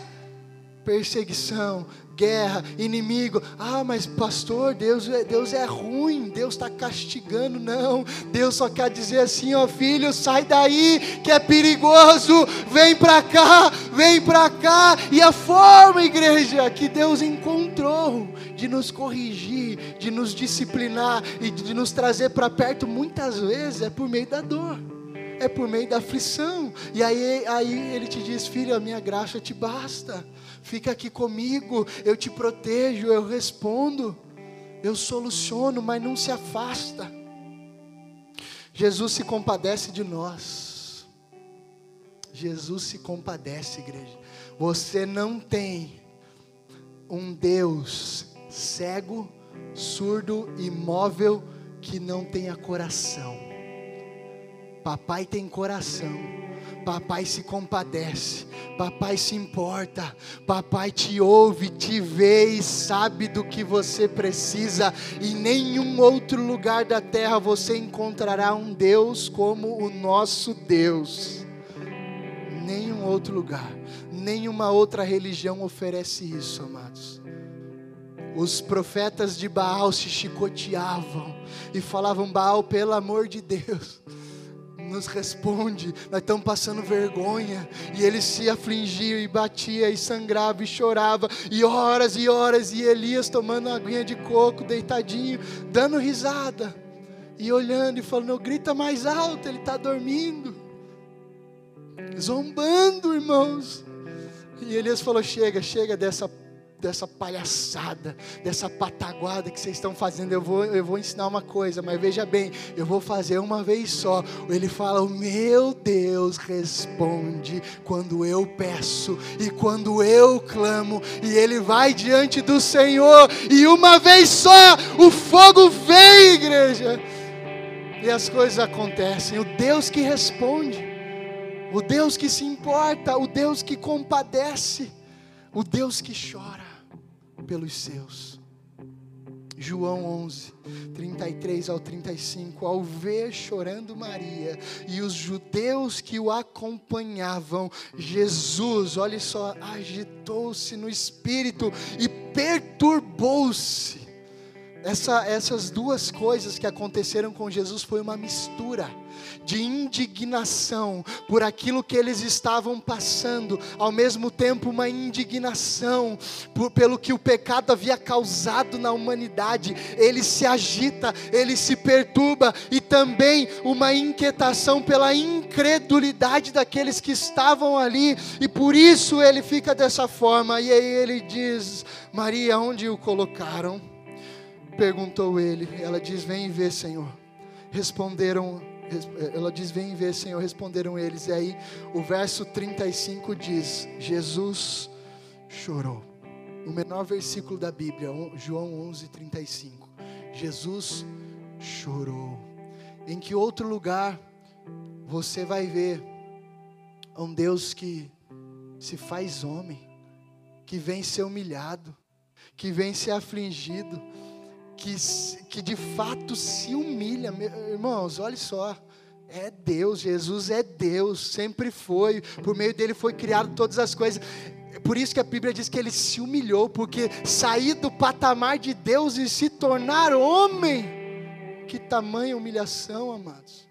Perseguição, guerra, inimigo. Ah, mas pastor, Deus, é, Deus é ruim, Deus está castigando. Não, Deus só quer dizer assim: ó filho, sai daí, que é perigoso, vem para cá, vem para cá. E a forma, igreja, que Deus encontrou de nos corrigir, de nos disciplinar e de nos trazer para perto, muitas vezes é por meio da dor é por meio da aflição. E aí, aí ele te diz: Filho, a minha graça te basta. Fica aqui comigo, eu te protejo, eu respondo, eu soluciono, mas não se afasta. Jesus se compadece de nós. Jesus se compadece, igreja. Você não tem um Deus cego, surdo, imóvel que não tenha coração. Papai tem coração. Papai se compadece, papai se importa, papai te ouve, te vê e sabe do que você precisa. Em nenhum outro lugar da terra você encontrará um Deus como o nosso Deus. Nenhum outro lugar, nenhuma outra religião oferece isso, amados. Os profetas de Baal se chicoteavam e falavam: Baal, pelo amor de Deus nos responde, nós estamos passando vergonha. E ele se afligia e batia e sangrava e chorava, e horas e horas, e Elias tomando uma aguinha de coco, deitadinho, dando risada, e olhando e falando: grita mais alto, ele está dormindo, zombando, irmãos. E Elias falou: chega, chega dessa dessa palhaçada, dessa pataguada que vocês estão fazendo. Eu vou, eu vou ensinar uma coisa, mas veja bem, eu vou fazer uma vez só. Ele fala: O meu Deus responde quando eu peço e quando eu clamo, e ele vai diante do Senhor, e uma vez só o fogo vem, igreja, e as coisas acontecem. O Deus que responde, o Deus que se importa, o Deus que compadece, o Deus que chora pelos seus. João 11, 33 ao 35. Ao ver chorando Maria e os judeus que o acompanhavam, Jesus, olha só, agitou-se no espírito e perturbou-se. Essa, essas duas coisas que aconteceram com Jesus foi uma mistura de indignação por aquilo que eles estavam passando, ao mesmo tempo uma indignação por, pelo que o pecado havia causado na humanidade. Ele se agita, ele se perturba e também uma inquietação pela incredulidade daqueles que estavam ali, e por isso ele fica dessa forma. E aí ele diz: Maria, onde o colocaram? Perguntou ele. Ela diz: Vem e Senhor. Responderam ela diz: Vem ver, Senhor. Responderam eles. E aí, o verso 35 diz: Jesus chorou. O menor versículo da Bíblia, João 11, 35. Jesus chorou. Em que outro lugar você vai ver um Deus que se faz homem, que vem ser humilhado, que vem ser afligido, que, que de fato se humilha. Irmãos, olha só. É Deus, Jesus é Deus, sempre foi, por meio dele foi criado todas as coisas. Por isso que a Bíblia diz que ele se humilhou, porque sair do patamar de Deus e se tornar homem, que tamanha humilhação, amados.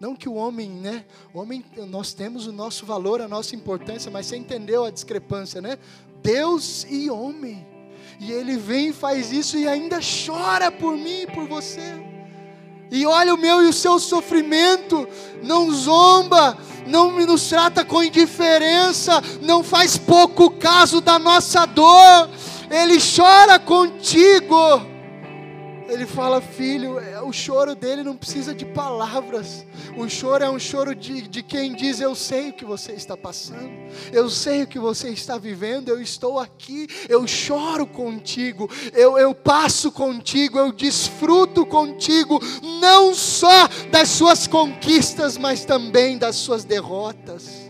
Não que o homem, né? O homem, nós temos o nosso valor, a nossa importância, mas você entendeu a discrepância, né? Deus e homem. E ele vem e faz isso e ainda chora por mim e por você. E olha o meu e o seu sofrimento, não zomba, não nos trata com indiferença, não faz pouco caso da nossa dor, ele chora contigo. Ele fala, filho, é, o choro dele não precisa de palavras. O choro é um choro de, de quem diz: Eu sei o que você está passando, eu sei o que você está vivendo, eu estou aqui, eu choro contigo, eu, eu passo contigo, eu desfruto contigo, não só das suas conquistas, mas também das suas derrotas.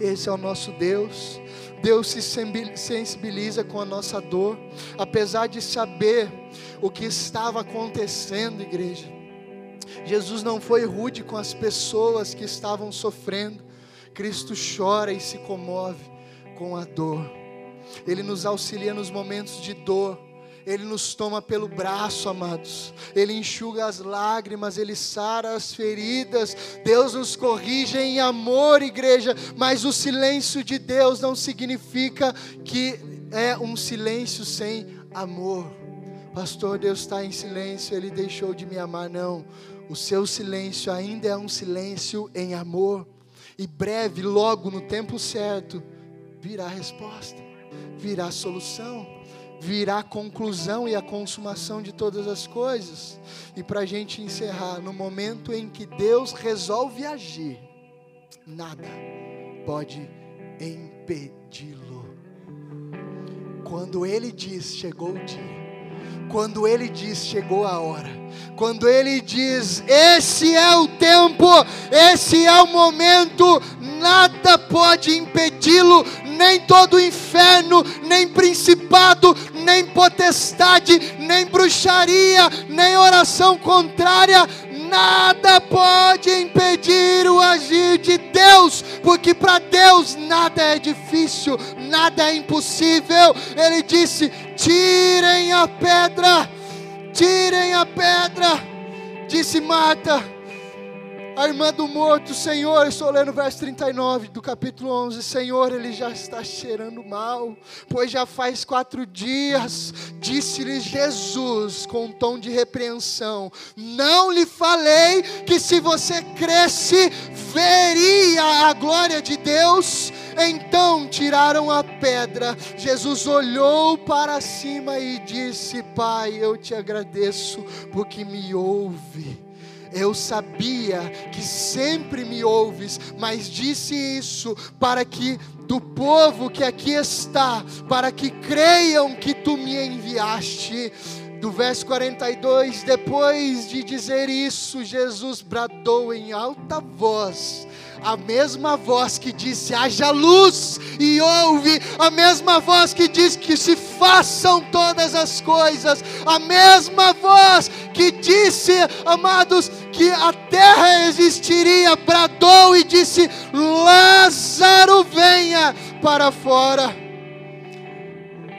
Esse é o nosso Deus. Deus se sensibiliza com a nossa dor, apesar de saber o que estava acontecendo, igreja. Jesus não foi rude com as pessoas que estavam sofrendo. Cristo chora e se comove com a dor. Ele nos auxilia nos momentos de dor ele nos toma pelo braço, amados. Ele enxuga as lágrimas, Ele sara as feridas. Deus nos corrige em amor, igreja. Mas o silêncio de Deus não significa que é um silêncio sem amor. Pastor, Deus está em silêncio, Ele deixou de me amar. Não. O seu silêncio ainda é um silêncio em amor. E breve, logo no tempo certo, virá a resposta, virá a solução virá a conclusão e a consumação de todas as coisas. E para a gente encerrar, no momento em que Deus resolve agir, nada pode impedi-lo. Quando Ele diz, chegou o dia. Quando Ele diz, chegou a hora. Quando Ele diz, esse é o tempo, esse é o momento, nada pode impedi-lo, nem todo inferno, nem principado, nem potestade, nem bruxaria, nem oração contrária, nada pode impedir o agir de Deus, porque para Deus nada é difícil, nada é impossível. Ele disse: tirem a pedra, tirem a pedra, disse Marta. A irmã do morto, Senhor, estou lendo o verso 39 do capítulo 11. Senhor, ele já está cheirando mal, pois já faz quatro dias. Disse-lhe Jesus com um tom de repreensão: Não lhe falei que se você cresce, veria a glória de Deus? Então tiraram a pedra. Jesus olhou para cima e disse: Pai, eu te agradeço porque me ouve. Eu sabia que sempre me ouves, mas disse isso para que do povo que aqui está, para que creiam que tu me enviaste. Do verso 42, depois de dizer isso, Jesus bradou em alta voz a mesma voz que disse: haja luz, e ouve, a mesma voz que diz que se façam todas as coisas, a mesma voz que disse, amados, que a terra existiria, bradou e disse: Lázaro, venha para fora.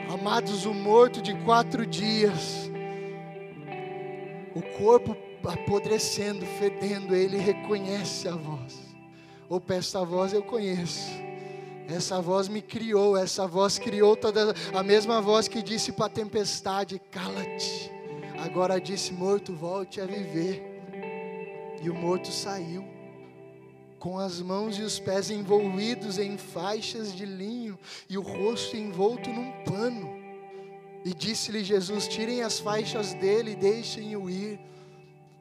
Amados, o morto de quatro dias, o corpo apodrecendo, fedendo, ele reconhece a voz. Opa, essa voz eu conheço. Essa voz me criou, essa voz criou toda a mesma voz que disse para a tempestade: cala-te. Agora disse: morto, volte a viver. E o morto saiu, com as mãos e os pés envolvidos em faixas de linho e o rosto envolto num pano. E disse-lhe Jesus: tirem as faixas dele e deixem-o ir.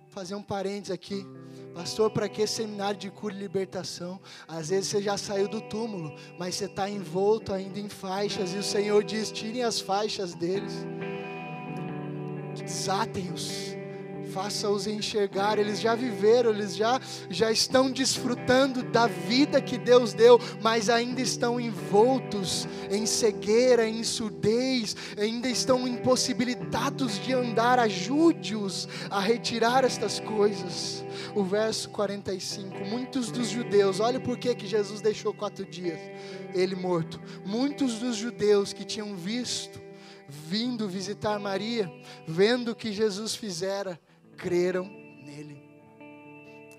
Fazer um parênteses aqui. Pastor, para que seminário de cura e libertação? Às vezes você já saiu do túmulo, mas você está envolto ainda em faixas, e o Senhor diz: tirem as faixas deles, desatem-os faça-os enxergar. Eles já viveram, eles já, já estão desfrutando da vida que Deus deu, mas ainda estão envoltos em cegueira, em surdez, ainda estão impossibilitados de andar. Ajude-os a retirar estas coisas. O verso 45: Muitos dos judeus, olha por que, que Jesus deixou quatro dias, ele morto. Muitos dos judeus que tinham visto vindo visitar Maria, vendo o que Jesus fizera, creram nele.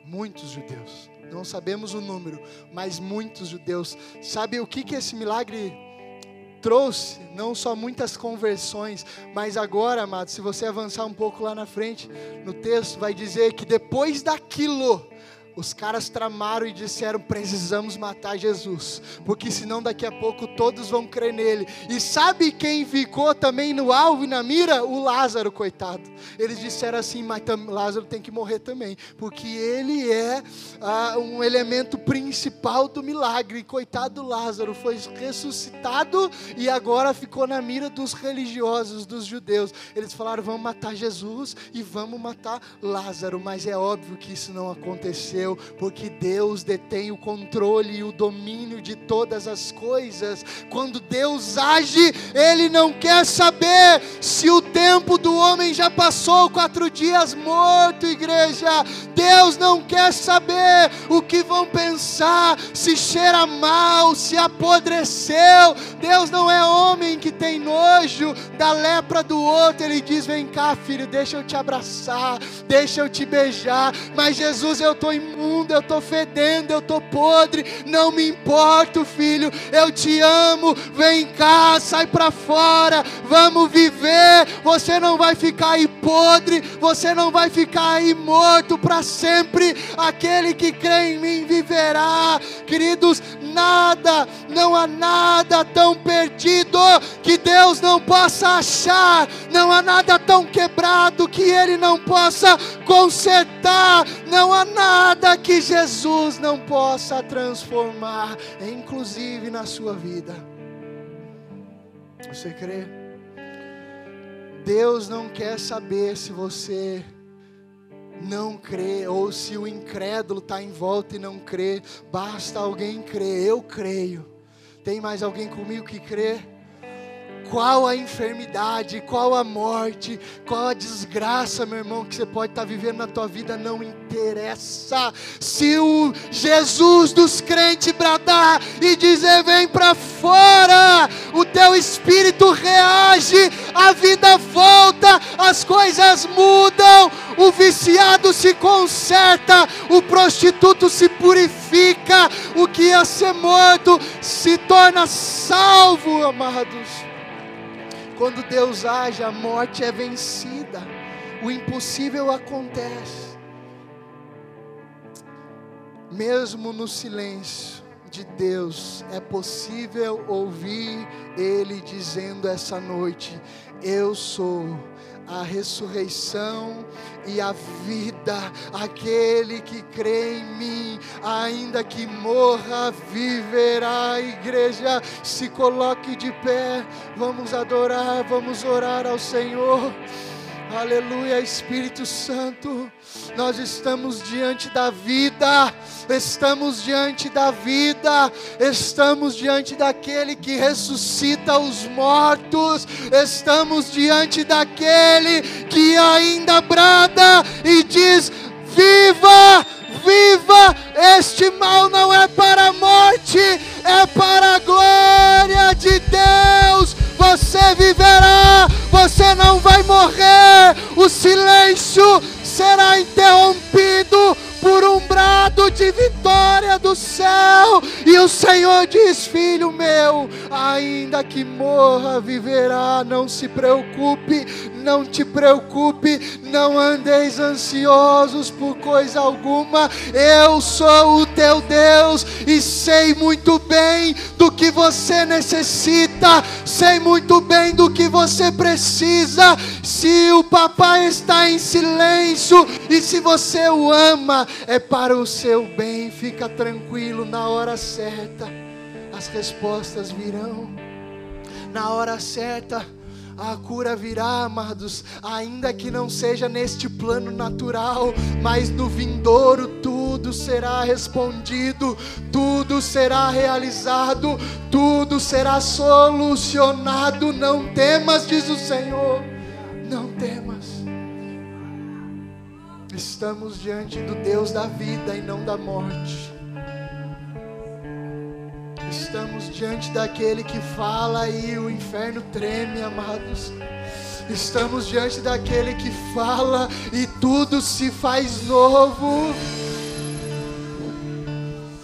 Muitos judeus, não sabemos o número, mas muitos judeus. Sabe o que, que esse milagre trouxe? Não só muitas conversões, mas agora, amado, se você avançar um pouco lá na frente, no texto, vai dizer que depois daquilo, os caras tramaram e disseram: precisamos matar Jesus, porque senão daqui a pouco todos vão crer nele. E sabe quem ficou também no alvo e na mira? O Lázaro, coitado. Eles disseram assim: mas Lázaro tem que morrer também, porque ele é ah, um elemento principal do milagre. Coitado do Lázaro, foi ressuscitado e agora ficou na mira dos religiosos, dos judeus. Eles falaram: vamos matar Jesus e vamos matar Lázaro, mas é óbvio que isso não aconteceu porque Deus detém o controle e o domínio de todas as coisas. Quando Deus age, Ele não quer saber se o tempo do homem já passou quatro dias morto, igreja. Deus não quer saber o que vão pensar, se cheira mal, se apodreceu. Deus não é homem que tem nojo da lepra do outro. Ele diz: Vem cá, filho, deixa eu te abraçar, deixa eu te beijar. Mas Jesus, eu estou imundo, eu estou fedendo, eu estou podre, não me importo, filho, eu te amo, vem cá, sai para fora, vamos viver. Você não vai ficar aí podre, você não vai ficar aí morto para sempre. Aquele que crê em mim viverá, queridos. Nada, não há nada tão perdido que Deus não possa achar, não há nada tão quebrado que Ele não possa consertar, não há nada que Jesus não possa transformar, inclusive na sua vida. Você crê? Deus não quer saber se você não crê, ou se o incrédulo está em volta e não crê, basta alguém crer, eu creio. Tem mais alguém comigo que crê? Qual a enfermidade, qual a morte, qual a desgraça, meu irmão, que você pode estar vivendo na tua vida, não interessa. Se o Jesus dos crentes bradar e dizer: vem para fora, o teu espírito reage, a vida volta, as coisas mudam, o viciado se conserta, o prostituto se purifica, o que ia ser morto se torna salvo, amados. Quando Deus age, a morte é vencida, o impossível acontece. Mesmo no silêncio de Deus, é possível ouvir Ele dizendo essa noite: Eu sou a ressurreição e a vida. Aquele que crê em mim, ainda que morra, viverá. Igreja, se coloque de pé. Vamos adorar, vamos orar ao Senhor. Aleluia, Espírito Santo. Nós estamos diante da vida, estamos diante da vida, estamos diante daquele que ressuscita os mortos, estamos diante daquele que ainda brada e diz: Viva! Viva! Este mal não é para a morte, é para a glória de Deus. Você viverá, você não vai morrer. O silêncio será interrompido por um brado de vitória do céu. E o Senhor diz: Filho meu, ainda que morra, viverá. Não se preocupe, não te preocupe, não andeis ansiosos por coisa alguma. Eu sou o teu Deus e sei muito bem do que você necessita, sei muito bem do que você precisa. Se o papai está em silêncio e se você o ama, é para o seu bem. Fica tranquilo, na hora certa, as respostas virão. Na hora certa, a cura virá, amados, ainda que não seja neste plano natural, mas no vindouro tudo será respondido, tudo será realizado, tudo será solucionado. Não temas, diz o Senhor, não temas. Estamos diante do Deus da vida e não da morte. Estamos diante daquele que fala e o inferno treme, amados. Estamos diante daquele que fala e tudo se faz novo.